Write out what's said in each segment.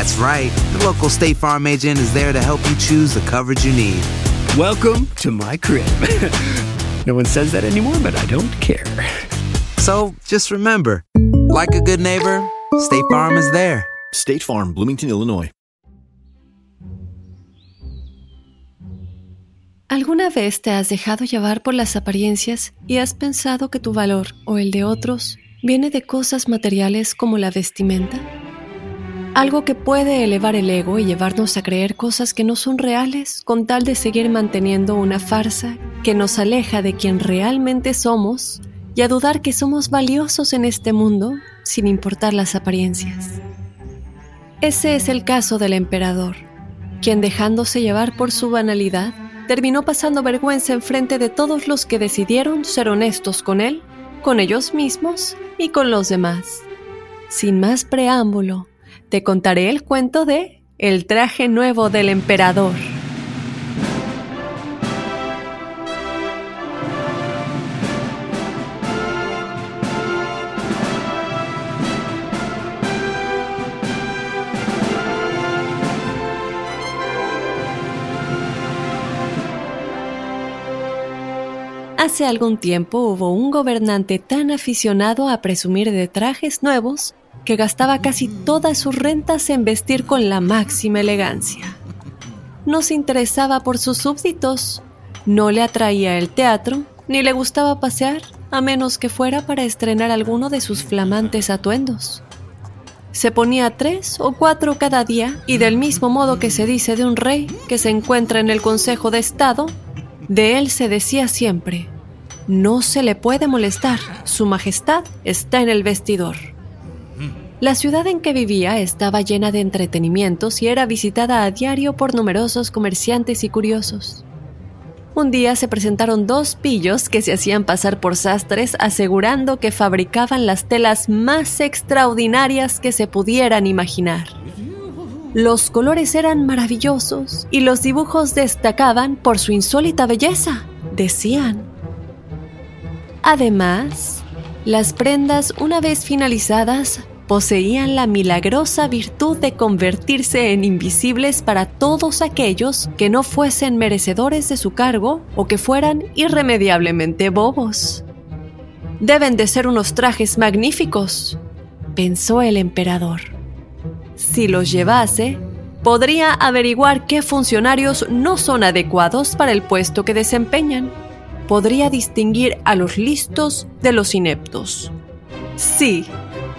That's right. The local State Farm agent is there to help you choose the coverage you need. Welcome to my crib. no one says that anymore, but I don't care. So just remember, like a good neighbor, State Farm is there. State Farm, Bloomington, Illinois. ¿Alguna vez te has dejado llevar por las apariencias y has pensado que tu valor o el de otros viene de cosas materiales como la vestimenta? Algo que puede elevar el ego y llevarnos a creer cosas que no son reales con tal de seguir manteniendo una farsa que nos aleja de quien realmente somos y a dudar que somos valiosos en este mundo sin importar las apariencias. Ese es el caso del emperador, quien dejándose llevar por su banalidad, terminó pasando vergüenza en frente de todos los que decidieron ser honestos con él, con ellos mismos y con los demás. Sin más preámbulo, te contaré el cuento de El traje nuevo del emperador. Hace algún tiempo hubo un gobernante tan aficionado a presumir de trajes nuevos que gastaba casi todas sus rentas en vestir con la máxima elegancia. No se interesaba por sus súbditos, no le atraía el teatro, ni le gustaba pasear, a menos que fuera para estrenar alguno de sus flamantes atuendos. Se ponía tres o cuatro cada día y del mismo modo que se dice de un rey que se encuentra en el Consejo de Estado, de él se decía siempre, no se le puede molestar, su majestad está en el vestidor. La ciudad en que vivía estaba llena de entretenimientos y era visitada a diario por numerosos comerciantes y curiosos. Un día se presentaron dos pillos que se hacían pasar por sastres asegurando que fabricaban las telas más extraordinarias que se pudieran imaginar. Los colores eran maravillosos y los dibujos destacaban por su insólita belleza, decían. Además, las prendas, una vez finalizadas, poseían la milagrosa virtud de convertirse en invisibles para todos aquellos que no fuesen merecedores de su cargo o que fueran irremediablemente bobos. Deben de ser unos trajes magníficos, pensó el emperador. Si los llevase, podría averiguar qué funcionarios no son adecuados para el puesto que desempeñan. Podría distinguir a los listos de los ineptos. Sí,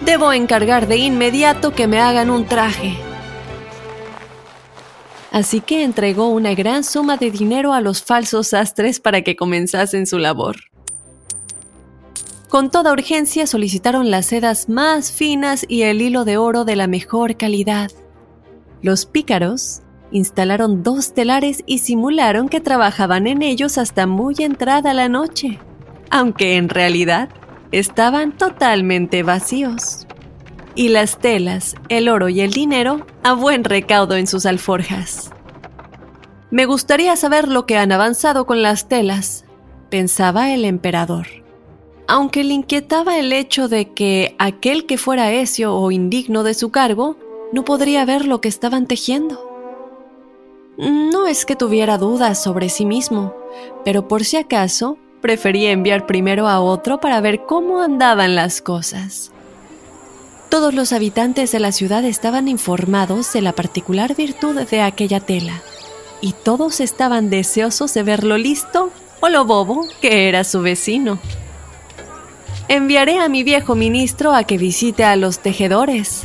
debo encargar de inmediato que me hagan un traje. Así que entregó una gran suma de dinero a los falsos sastres para que comenzasen su labor. Con toda urgencia solicitaron las sedas más finas y el hilo de oro de la mejor calidad. Los pícaros instalaron dos telares y simularon que trabajaban en ellos hasta muy entrada la noche, aunque en realidad estaban totalmente vacíos. Y las telas, el oro y el dinero a buen recaudo en sus alforjas. Me gustaría saber lo que han avanzado con las telas, pensaba el emperador. Aunque le inquietaba el hecho de que aquel que fuera esio o indigno de su cargo no podría ver lo que estaban tejiendo. No es que tuviera dudas sobre sí mismo, pero por si acaso prefería enviar primero a otro para ver cómo andaban las cosas. Todos los habitantes de la ciudad estaban informados de la particular virtud de aquella tela, y todos estaban deseosos de ver lo listo o lo bobo que era su vecino. Enviaré a mi viejo ministro a que visite a los tejedores,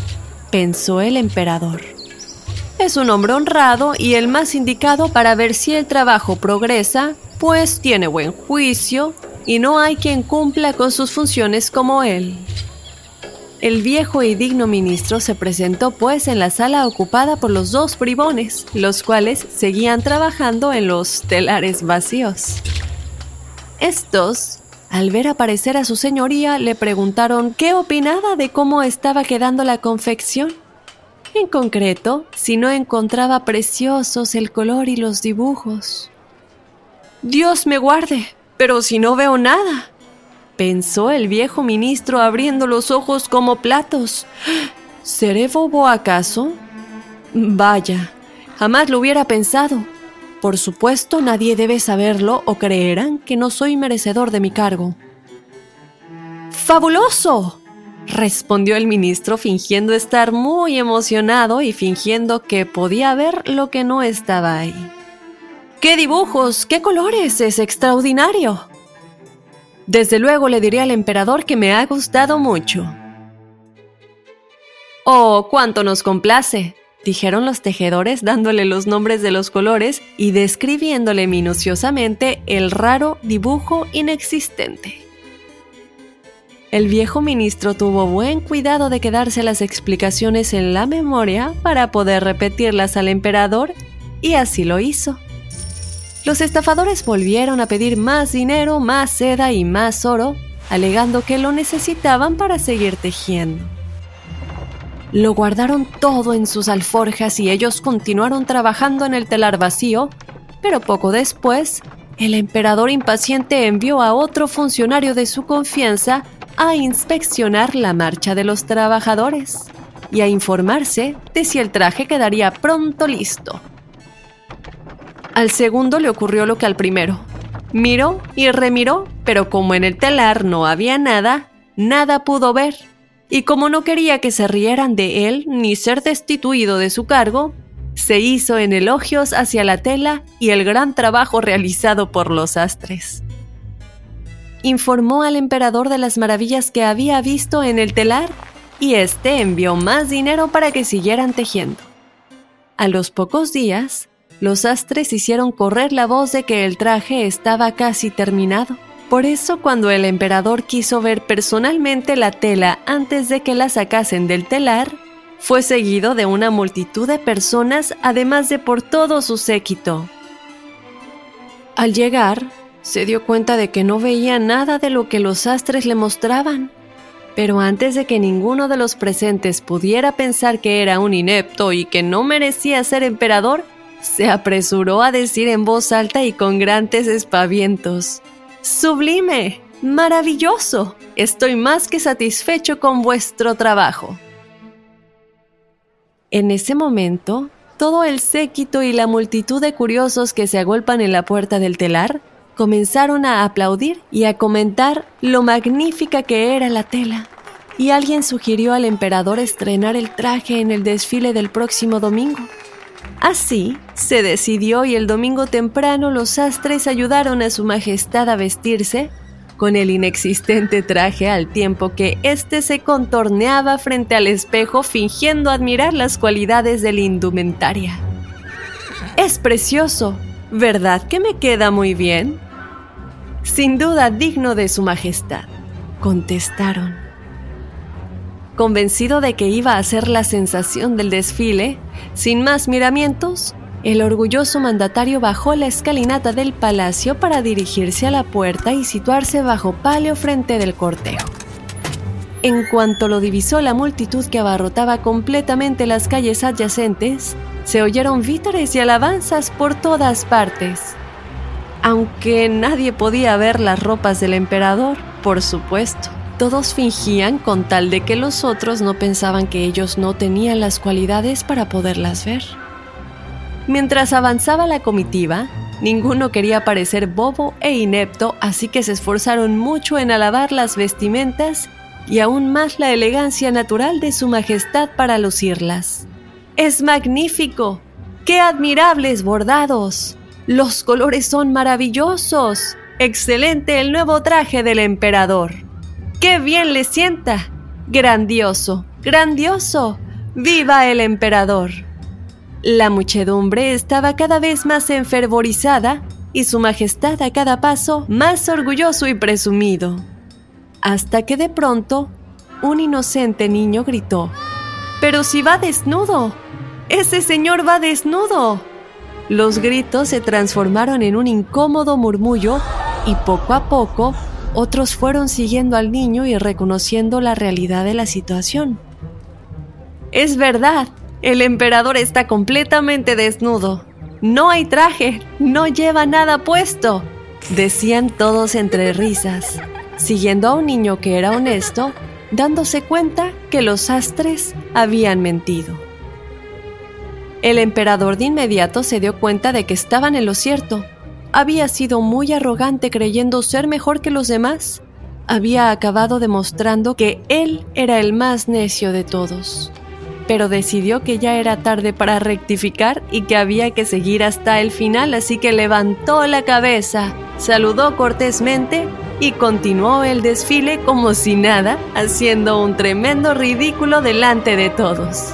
pensó el emperador. Es un hombre honrado y el más indicado para ver si el trabajo progresa, pues tiene buen juicio y no hay quien cumpla con sus funciones como él. El viejo y digno ministro se presentó pues en la sala ocupada por los dos bribones, los cuales seguían trabajando en los telares vacíos. Estos, al ver aparecer a su señoría, le preguntaron qué opinaba de cómo estaba quedando la confección. En concreto, si no encontraba preciosos el color y los dibujos. Dios me guarde, pero si no veo nada, pensó el viejo ministro abriendo los ojos como platos. ¿Seré bobo acaso? Vaya, jamás lo hubiera pensado. Por supuesto, nadie debe saberlo o creerán que no soy merecedor de mi cargo. ¡Fabuloso! respondió el ministro fingiendo estar muy emocionado y fingiendo que podía ver lo que no estaba ahí. ¡Qué dibujos! ¡Qué colores! ¡Es extraordinario! Desde luego le diré al emperador que me ha gustado mucho. Oh, cuánto nos complace, dijeron los tejedores dándole los nombres de los colores y describiéndole minuciosamente el raro dibujo inexistente. El viejo ministro tuvo buen cuidado de quedarse las explicaciones en la memoria para poder repetirlas al emperador y así lo hizo. Los estafadores volvieron a pedir más dinero, más seda y más oro, alegando que lo necesitaban para seguir tejiendo. Lo guardaron todo en sus alforjas y ellos continuaron trabajando en el telar vacío, pero poco después, el emperador impaciente envió a otro funcionario de su confianza a inspeccionar la marcha de los trabajadores y a informarse de si el traje quedaría pronto listo. Al segundo le ocurrió lo que al primero. Miró y remiró, pero como en el telar no había nada, nada pudo ver. Y como no quería que se rieran de él ni ser destituido de su cargo, se hizo en elogios hacia la tela y el gran trabajo realizado por los astres. Informó al emperador de las maravillas que había visto en el telar y éste envió más dinero para que siguieran tejiendo. A los pocos días, los astres hicieron correr la voz de que el traje estaba casi terminado. Por eso cuando el emperador quiso ver personalmente la tela antes de que la sacasen del telar, fue seguido de una multitud de personas además de por todo su séquito. Al llegar, se dio cuenta de que no veía nada de lo que los astres le mostraban. Pero antes de que ninguno de los presentes pudiera pensar que era un inepto y que no merecía ser emperador, se apresuró a decir en voz alta y con grandes espavientos. Sublime, maravilloso, estoy más que satisfecho con vuestro trabajo. En ese momento, todo el séquito y la multitud de curiosos que se agolpan en la puerta del telar comenzaron a aplaudir y a comentar lo magnífica que era la tela. Y alguien sugirió al emperador estrenar el traje en el desfile del próximo domingo. Así, se decidió y el domingo temprano los astres ayudaron a su majestad a vestirse con el inexistente traje al tiempo que éste se contorneaba frente al espejo fingiendo admirar las cualidades de la indumentaria. Es precioso, ¿verdad que me queda muy bien? Sin duda digno de su majestad, contestaron. Convencido de que iba a ser la sensación del desfile, sin más miramientos, el orgulloso mandatario bajó la escalinata del palacio para dirigirse a la puerta y situarse bajo palio frente del cortejo. En cuanto lo divisó la multitud que abarrotaba completamente las calles adyacentes, se oyeron vítores y alabanzas por todas partes. Aunque nadie podía ver las ropas del emperador, por supuesto. Todos fingían con tal de que los otros no pensaban que ellos no tenían las cualidades para poderlas ver. Mientras avanzaba la comitiva, ninguno quería parecer bobo e inepto, así que se esforzaron mucho en alabar las vestimentas y aún más la elegancia natural de su majestad para lucirlas. ¡Es magnífico! ¡Qué admirables bordados! Los colores son maravillosos. Excelente el nuevo traje del emperador. ¡Qué bien le sienta! Grandioso, grandioso. ¡Viva el emperador! La muchedumbre estaba cada vez más enfervorizada y su majestad a cada paso más orgulloso y presumido. Hasta que de pronto un inocente niño gritó, Pero si va desnudo, ese señor va desnudo. Los gritos se transformaron en un incómodo murmullo y poco a poco otros fueron siguiendo al niño y reconociendo la realidad de la situación. Es verdad, el emperador está completamente desnudo. No hay traje, no lleva nada puesto, decían todos entre risas, siguiendo a un niño que era honesto, dándose cuenta que los astres habían mentido. El emperador de inmediato se dio cuenta de que estaban en lo cierto. Había sido muy arrogante creyendo ser mejor que los demás. Había acabado demostrando que él era el más necio de todos. Pero decidió que ya era tarde para rectificar y que había que seguir hasta el final, así que levantó la cabeza, saludó cortésmente y continuó el desfile como si nada, haciendo un tremendo ridículo delante de todos.